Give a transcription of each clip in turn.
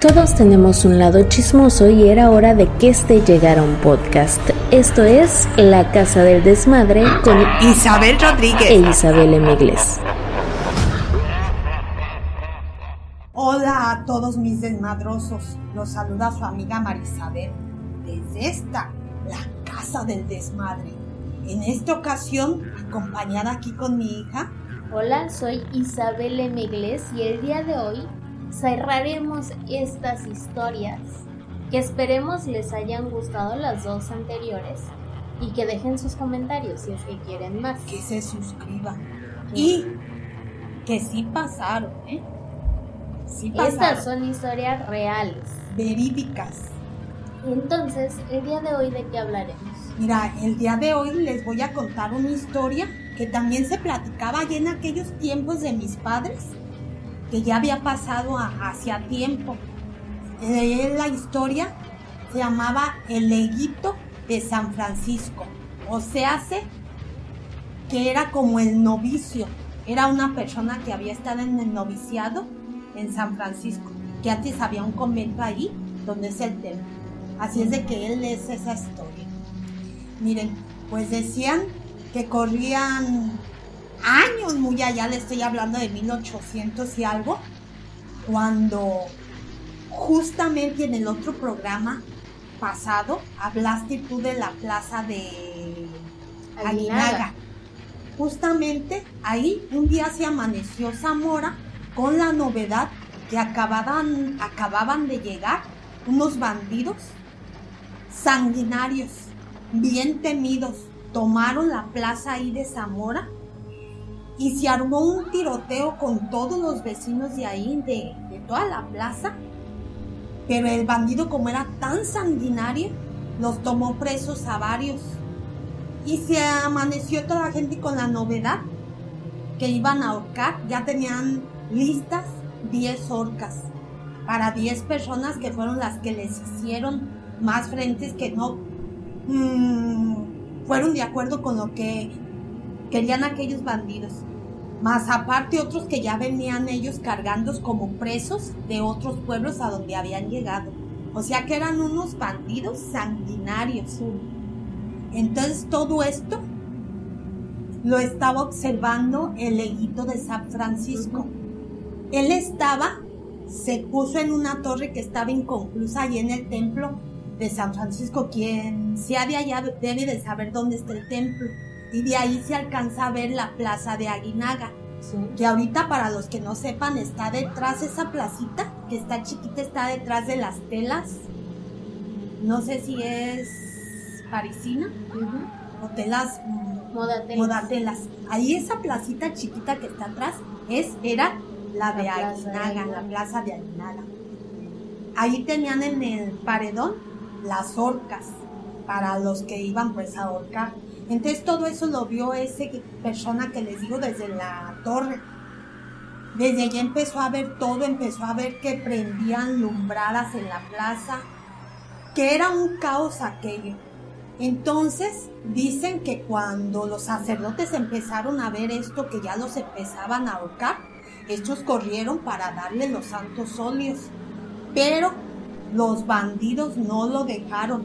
Todos tenemos un lado chismoso y era hora de que este llegara a un podcast. Esto es La Casa del Desmadre con Isabel Rodríguez e Isabel Emigles. Hola a todos mis desmadrosos. Los saluda su amiga Marisabel desde esta, La Casa del Desmadre. En esta ocasión, acompañada aquí con mi hija. Hola, soy Isabel Emigles y el día de hoy cerraremos estas historias que esperemos les hayan gustado las dos anteriores y que dejen sus comentarios si es que quieren más. Que se suscriban y que sí pasaron, ¿eh? Sí pasaron. Estas son historias reales. Verídicas. Entonces, el día de hoy, ¿de qué hablaremos? Mira, el día de hoy les voy a contar una historia que también se platicaba allí en aquellos tiempos de mis padres que ya había pasado hacia tiempo. Eh, la historia se llamaba El Leguito de San Francisco. O se hace que era como el novicio. Era una persona que había estado en el noviciado en San Francisco, que antes había un convento ahí donde es el templo. Así es de que él es esa historia. Miren, pues decían que corrían años muy allá, le estoy hablando de 1800 y algo, cuando justamente en el otro programa pasado hablaste tú de la plaza de Aguinaga. Justamente ahí un día se amaneció Zamora con la novedad que acababan, acababan de llegar unos bandidos sanguinarios, bien temidos, tomaron la plaza ahí de Zamora y se armó un tiroteo con todos los vecinos de ahí, de, toda la plaza. Pero el bandido, como era tan sanguinario, los tomó presos a varios. Y se amaneció toda la gente con la novedad que iban a ahorcar. Ya tenían listas 10 orcas para 10 personas que fueron las que les hicieron más frentes que no mm, fueron de acuerdo con lo que querían aquellos bandidos más aparte otros que ya venían ellos cargando como presos de otros pueblos a donde habían llegado. O sea que eran unos bandidos sanguinarios. Entonces todo esto lo estaba observando el leguito de San Francisco. Él estaba, se puso en una torre que estaba inconclusa allí en el templo de San Francisco. Quien sea de allá debe de saber dónde está el templo y de ahí se alcanza a ver la plaza de Aguinaga. Que ahorita para los que no sepan está detrás esa placita, que está chiquita, está detrás de las telas. No sé si es parisina o telas mm, modatelas. modatelas. Ahí esa placita chiquita que está atrás es era la, de Aguinaga, la plaza de Aguinaga. Ahí tenían en el paredón las orcas para los que iban pues a ahorcar. Entonces todo eso lo vio esa persona que les digo desde la torre. Desde allí empezó a ver todo, empezó a ver que prendían lumbradas en la plaza, que era un caos aquello. Entonces dicen que cuando los sacerdotes empezaron a ver esto, que ya los empezaban a ahorcar, estos corrieron para darle los santos óleos. Pero los bandidos no lo dejaron,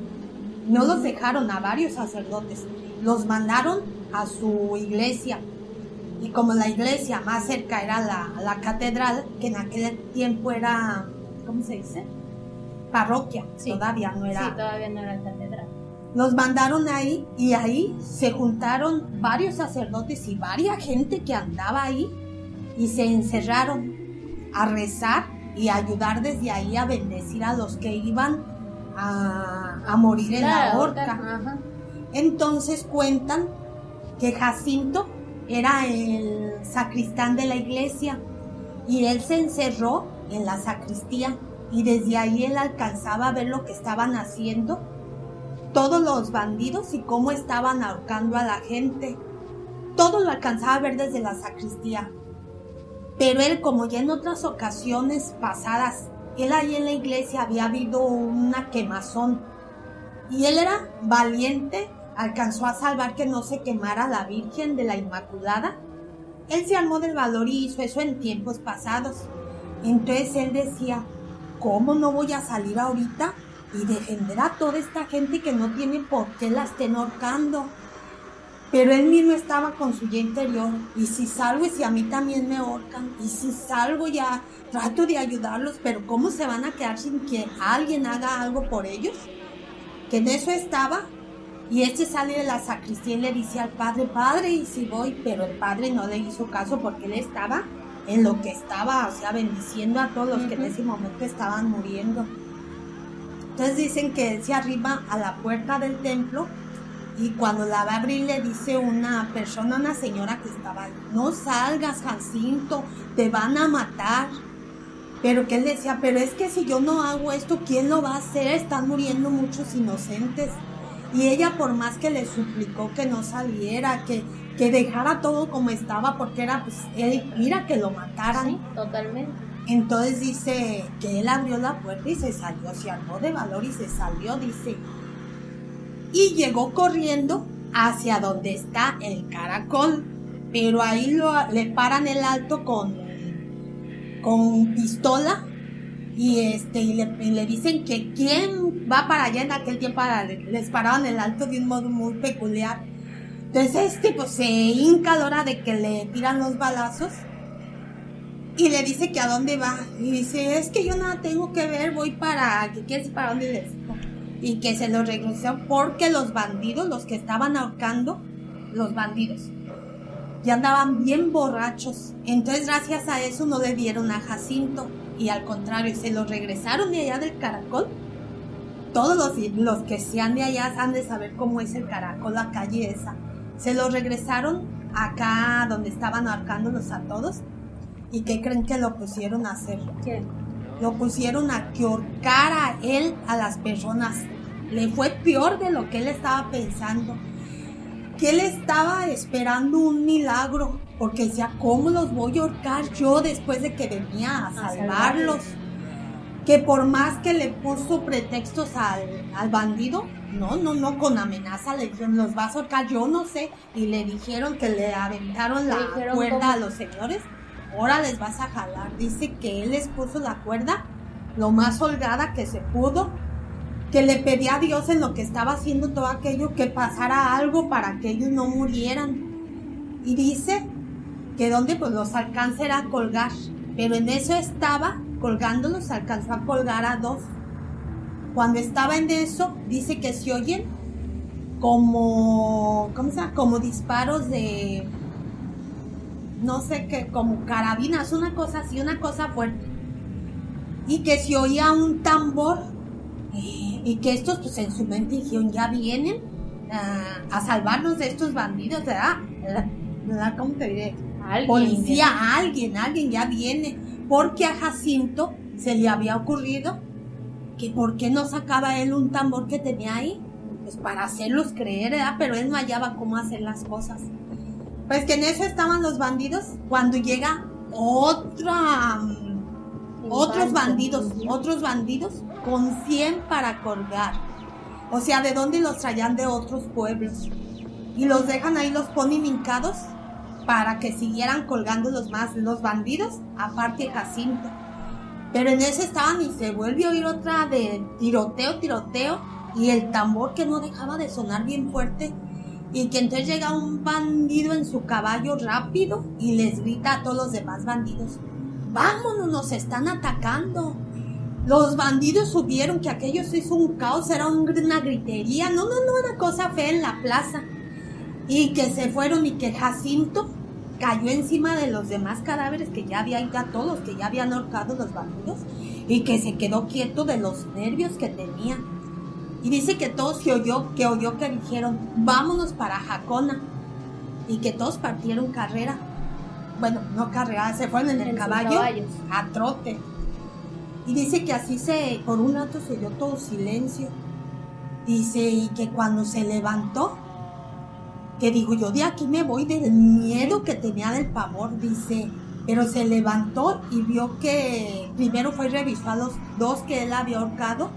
no los dejaron a varios sacerdotes los mandaron a su iglesia. Y como la iglesia más cerca era la, catedral, que en aquel tiempo era, ¿cómo se dice? Parroquia, todavía no era. Sí, todavía no era catedral. Los mandaron ahí y ahí se juntaron varios sacerdotes y varias gente que andaba ahí y se encerraron a rezar y ayudar desde ahí a bendecir a los que iban a, morir en la horca. Entonces cuentan que Jacinto era el sacristán de la iglesia y él se encerró en la sacristía y desde ahí él alcanzaba a ver lo que estaban haciendo todos los bandidos y cómo estaban ahorcando a la gente. Todo lo alcanzaba a ver desde la sacristía. Pero él, como ya en otras ocasiones pasadas, él ahí en la iglesia había habido una quemazón. Y él era valiente alcanzó a salvar que no se quemara la Virgen de la Inmaculada. Él se armó del valor y hizo eso en tiempos pasados. Entonces él decía, ¿cómo no voy a salir ahorita y defender a toda esta gente que no tiene por qué la estén ahorcando? Pero él mismo estaba con su yo interior. Y si salgo y si a mí también me ahorcan, y si salgo ya trato de ayudarlos, pero ¿cómo se van a quedar sin que alguien haga algo por ellos? Que en eso estaba. Y este sale de la sacristía y le dice al padre, padre, y si voy, pero el padre no le hizo caso porque él estaba en lo que estaba, o sea, bendiciendo a todos los que en ese momento estaban muriendo. Entonces dicen que él se arriba a la puerta del templo y cuando la va a abrir le dice una persona, una señora que estaba ahí, no salgas Jacinto, te van a matar. Pero que él decía, pero es que si yo no hago esto, ¿quién lo va a hacer? Están muriendo muchos inocentes. Y ella por más que le suplicó que no saliera, que, que dejara todo como estaba, porque era, pues, él, mira que lo mataran. Sí, totalmente. Entonces dice que él abrió la puerta y se salió, se armó de valor y se salió, dice. Y llegó corriendo hacia donde está el caracol. Pero ahí lo, le paran el alto con, con pistola y este y le, le dicen que quién va para allá en aquel tiempo les paraban el alto de un modo muy peculiar. Entonces este pues se hinca a de que le tiran los balazos y le dice que a dónde va. Y dice, es que yo nada tengo que ver, voy para, que quieres para dónde les digo?". Y que se lo regresó porque los bandidos, los que estaban ahorcando, los bandidos, ya andaban bien borrachos. Entonces gracias a eso no le dieron a Jacinto. Y al contrario, se lo regresaron de allá del caracol. Todos los, los que sean de allá han de saber cómo es el caracol, la calle esa. Se lo regresaron acá donde estaban ahorcándolos a todos. ¿Y qué creen que lo pusieron a hacer? ¿Qué? Lo pusieron a que ahorcara él a las personas. Le fue peor de lo que él estaba pensando. Que él estaba esperando un milagro. Porque decía, ¿cómo los voy a ahorcar yo después de que venía a salvarlos? Que por más que le puso pretextos al, al bandido, no, no, no, con amenaza le dijeron, los vas a ahorcar, yo no sé. Y le dijeron que le aventaron la Le cuerda cómo. a los señores. Ahora les vas a jalar. Dice que él les puso la cuerda lo más holgada que se pudo. Que le pedía a Dios en lo que estaba haciendo todo aquello que pasara algo para que ellos no murieran. Y dice que donde pues los alcanzará a colgar. Pero en eso estaba colgándolos, alcanzó a colgar a dos. Cuando estaba en eso, dice que se oyen como, ¿cómo se? Como disparos de, no sé qué, como carabinas, una cosa así, una cosa fuerte. Y que se oía un tambor eh, y que estos pues en su mente dijeron, ya vienen ah, a salvarnos de estos bandidos, ¿verdad? ¿Verdad? ¿Cómo te diré? Alguien. Policía, alguien, alguien ya viene. Porque a Jacinto se le había ocurrido que por qué no sacaba él un tambor que tenía ahí, pues para hacerlos creer, ¿verdad? Pero él no hallaba cómo hacer las cosas. Pues que en eso estaban los bandidos cuando llega otra, otros bandidos, otros bandidos con 100 para colgar. O sea, ¿de dónde los traían de otros pueblos? Y los dejan ahí, los ponen hincados para que siguieran colgando los más, los bandidos, aparte Jacinto. Pero en ese estaban y se vuelve a oír otra de tiroteo, tiroteo, y el tambor que no dejaba de sonar bien fuerte. Y que entonces llega un bandido en su caballo rápido y les grita a todos los demás bandidos, vámonos, nos están atacando. Los bandidos subieron que aquello se hizo un caos, era un- una gritería, no, no, no, una cosa fea en la plaza. Y que se fueron y que Jacinto cayó encima de los demás cadáveres que ya había ya todos, que ya habían ahorcado los bandidos, y que se quedó quieto de los nervios que tenía. Y dice que todos se oyó, que oyó que dijeron, vámonos para Jacona. Y que todos partieron carrera. Bueno, no carrera, se fueron en el En caballo a trote. Y dice que así se, por un rato se oyó todo silencio. Dice, y que cuando se levantó, que digo, yo de aquí me voy del miedo que tenía del pavor, dice, pero se levantó y vio que primero fue a los dos que él había ahorcado,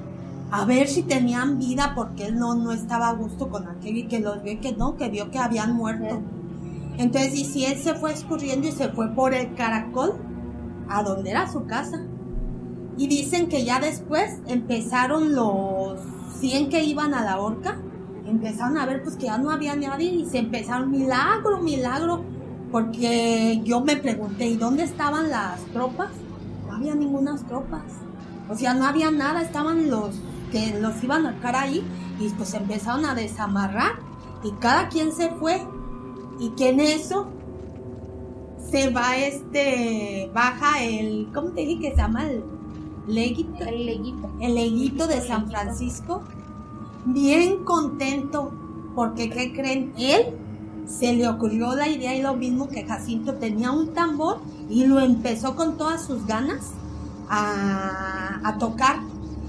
a ver si tenían vida, porque él no, no estaba a gusto con aquello y que los vio que no, que vio que habían muerto. Entonces, y si él se fue escurriendo y se fue por el caracol a donde era su casa. Y dicen que ya después empezaron los 100 que iban a la horca, empezaron a ver pues que ya no había nadie y se empezaron milagro, milagro, porque yo me pregunté, ¿y dónde estaban las tropas? No había ninguna tropas. O sea, no había nada, estaban los que los iban a ahorcar ahí y pues empezaron a desamarrar y cada quien se fue y que en eso se va este baja el ¿cómo te dije que se llama el leguito? El leguito. El leguito de San Francisco bien contento porque ¿qué creen? Él se le ocurrió la idea y lo mismo que Jacinto tenía un tambor y lo empezó con todas sus ganas a, a tocar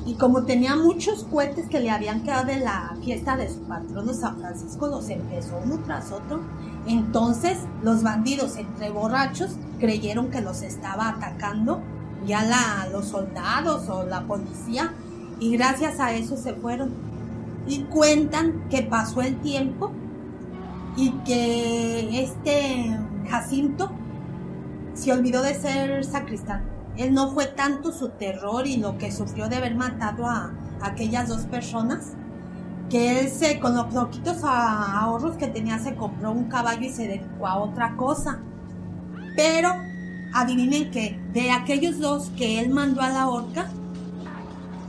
y como tenía muchos cohetes que le habían quedado de la fiesta de su patrono San Francisco, los empezó uno tras otro. Entonces los bandidos, entre borrachos, creyeron que los estaba atacando ya la, los soldados o la policía y gracias a eso se fueron. Y cuentan que pasó el tiempo y que este Jacinto se olvidó de ser sacristán él no fue tanto su terror y lo que sufrió de haber matado a, aquellas dos personas, que él se, con los poquitos ahorros que tenía, se compró un caballo y se dedicó a otra cosa. Pero adivinen que de aquellos dos que él mandó a la horca,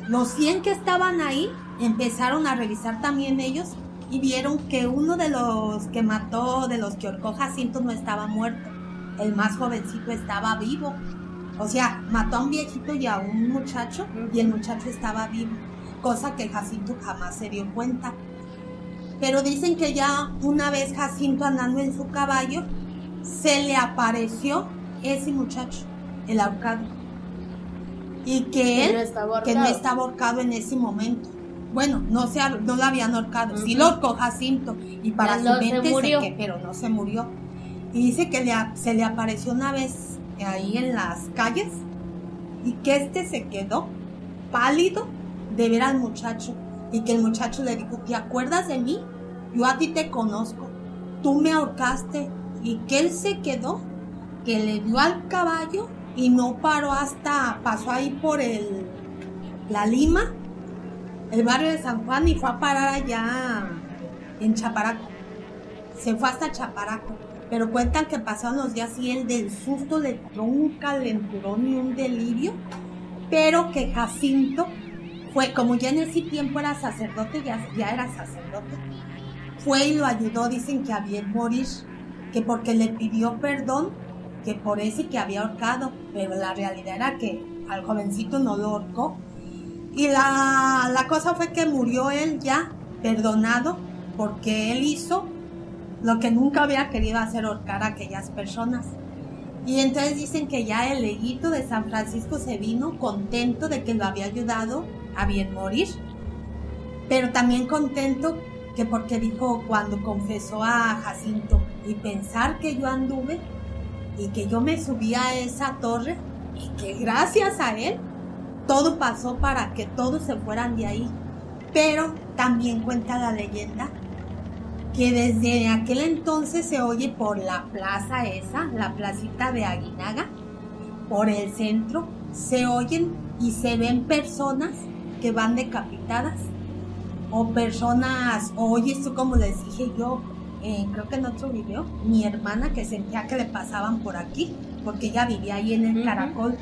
los 100 que estaban ahí empezaron a revisar también ellos y vieron que uno de los que mató, de los que ahorcó Jacinto, no estaba muerto. El más jovencito estaba vivo. O sea, mató a un viejito y a un muchacho y el muchacho estaba vivo, cosa que Jacinto jamás se dio cuenta. Pero dicen que ya una vez Jacinto andando en su caballo, se le apareció ese muchacho, el ahorcado. Y que él, que no estaba ahorcado en ese momento. Bueno, no, se, no lo habían ahorcado, sí lo ahorcó Jacinto. Y para su mente se, pero no se murió. Y dice que se le apareció una vez ahí en las calles y que este se quedó pálido de ver al muchacho y que el muchacho le dijo, ¿te acuerdas de mí? Yo a ti te conozco, tú me ahorcaste y que él se quedó, que le dio al caballo y no paró hasta, pasó ahí por el, la Lima, el barrio de San Juan y fue a parar allá en Chaparaco. Se fue hasta Chaparaco pero cuentan que pasaron los días y él del susto le entró un calenturón y un delirio, pero que Jacinto fue, como ya en ese tiempo era sacerdote, ya, ya era sacerdote, fue y lo ayudó, dicen que había morir, que porque le pidió perdón, que por ese que había ahorcado, pero la realidad era que al jovencito no lo ahorcó. Y la, la cosa fue que murió él ya perdonado porque él hizo lo que nunca había querido hacer ahorcar a aquellas personas. Y entonces dicen que ya el leguito de San Francisco se vino contento de que lo había ayudado a bien morir, pero también contento que porque dijo cuando confesó a Jacinto y pensar que yo anduve y que yo me subí a esa torre y que gracias a él todo pasó para que todos se fueran de ahí. Pero también cuenta la leyenda que desde aquel entonces se oye por la plaza esa, la placita de Aguinaga, por el centro, se oyen y se ven personas que van decapitadas o personas, oye, esto como les dije yo, eh, creo que en otro video, mi hermana que sentía que le pasaban por aquí, porque ella vivía ahí en el caracol,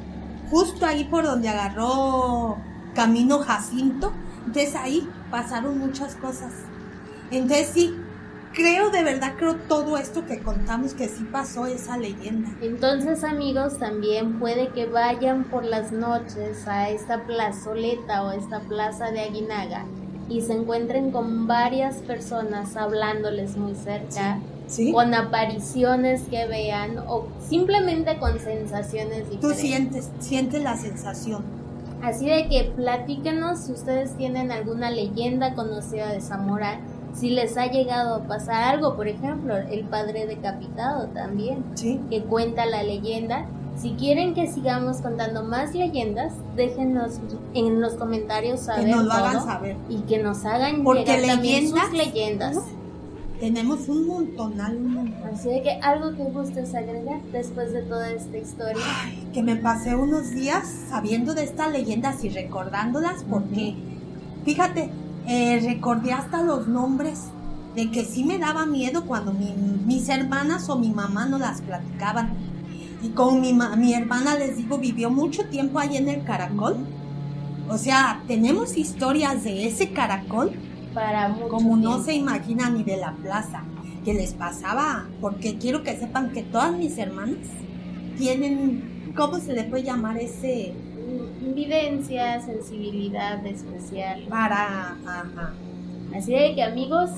justo ahí por donde agarró camino Jacinto, entonces ahí pasaron muchas cosas. Entonces sí, creo de verdad, creo todo esto que contamos que sí pasó esa leyenda. Entonces amigos, también puede que vayan por las noches a esta plazoleta o esta plaza de Aguinaga y se encuentren con varias personas hablándoles muy cerca. con apariciones que vean o simplemente con sensaciones diferentes. Tú sientes, sientes la sensación. Así de que platíquenos si ustedes tienen alguna leyenda conocida de Zamora si les ha llegado a pasar algo, por ejemplo, el padre decapitado también, que cuenta la leyenda. Si quieren que sigamos contando más leyendas, déjenos en los comentarios saber que nos lo hagan saber y que nos hagan llegar también sus leyendas. tenemos un montón, un Así de que algo que gustes agregar después de toda esta historia. Ay, que me pasé unos días sabiendo de estas leyendas y recordándolas porque, fíjate, eh, recordé hasta los nombres de que sí me daba miedo cuando mis hermanas o mi mamá no las platicaban. Y como mi, mi hermana, les digo, vivió mucho tiempo ahí en el caracol. O sea, tenemos historias de ese caracol. Para Como no se imagina ni de la plaza. Que les pasaba. Porque quiero que sepan que todas mis hermanas tienen. ¿Cómo se le puede llamar ese? Evidencia, sensibilidad especial. Para. Ajá. Así de que amigos,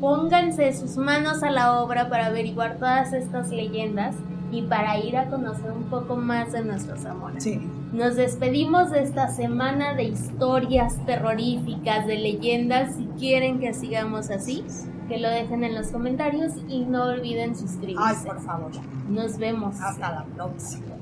pónganse sus manos a la obra para averiguar todas estas leyendas y para ir a conocer un poco más de nuestros amores. Sí. Nos despedimos de esta semana de historias terroríficas, de leyendas. Si quieren que sigamos así, que lo dejen en los comentarios y no olviden suscribirse. Ay, por favor. Nos vemos. Hasta la próxima.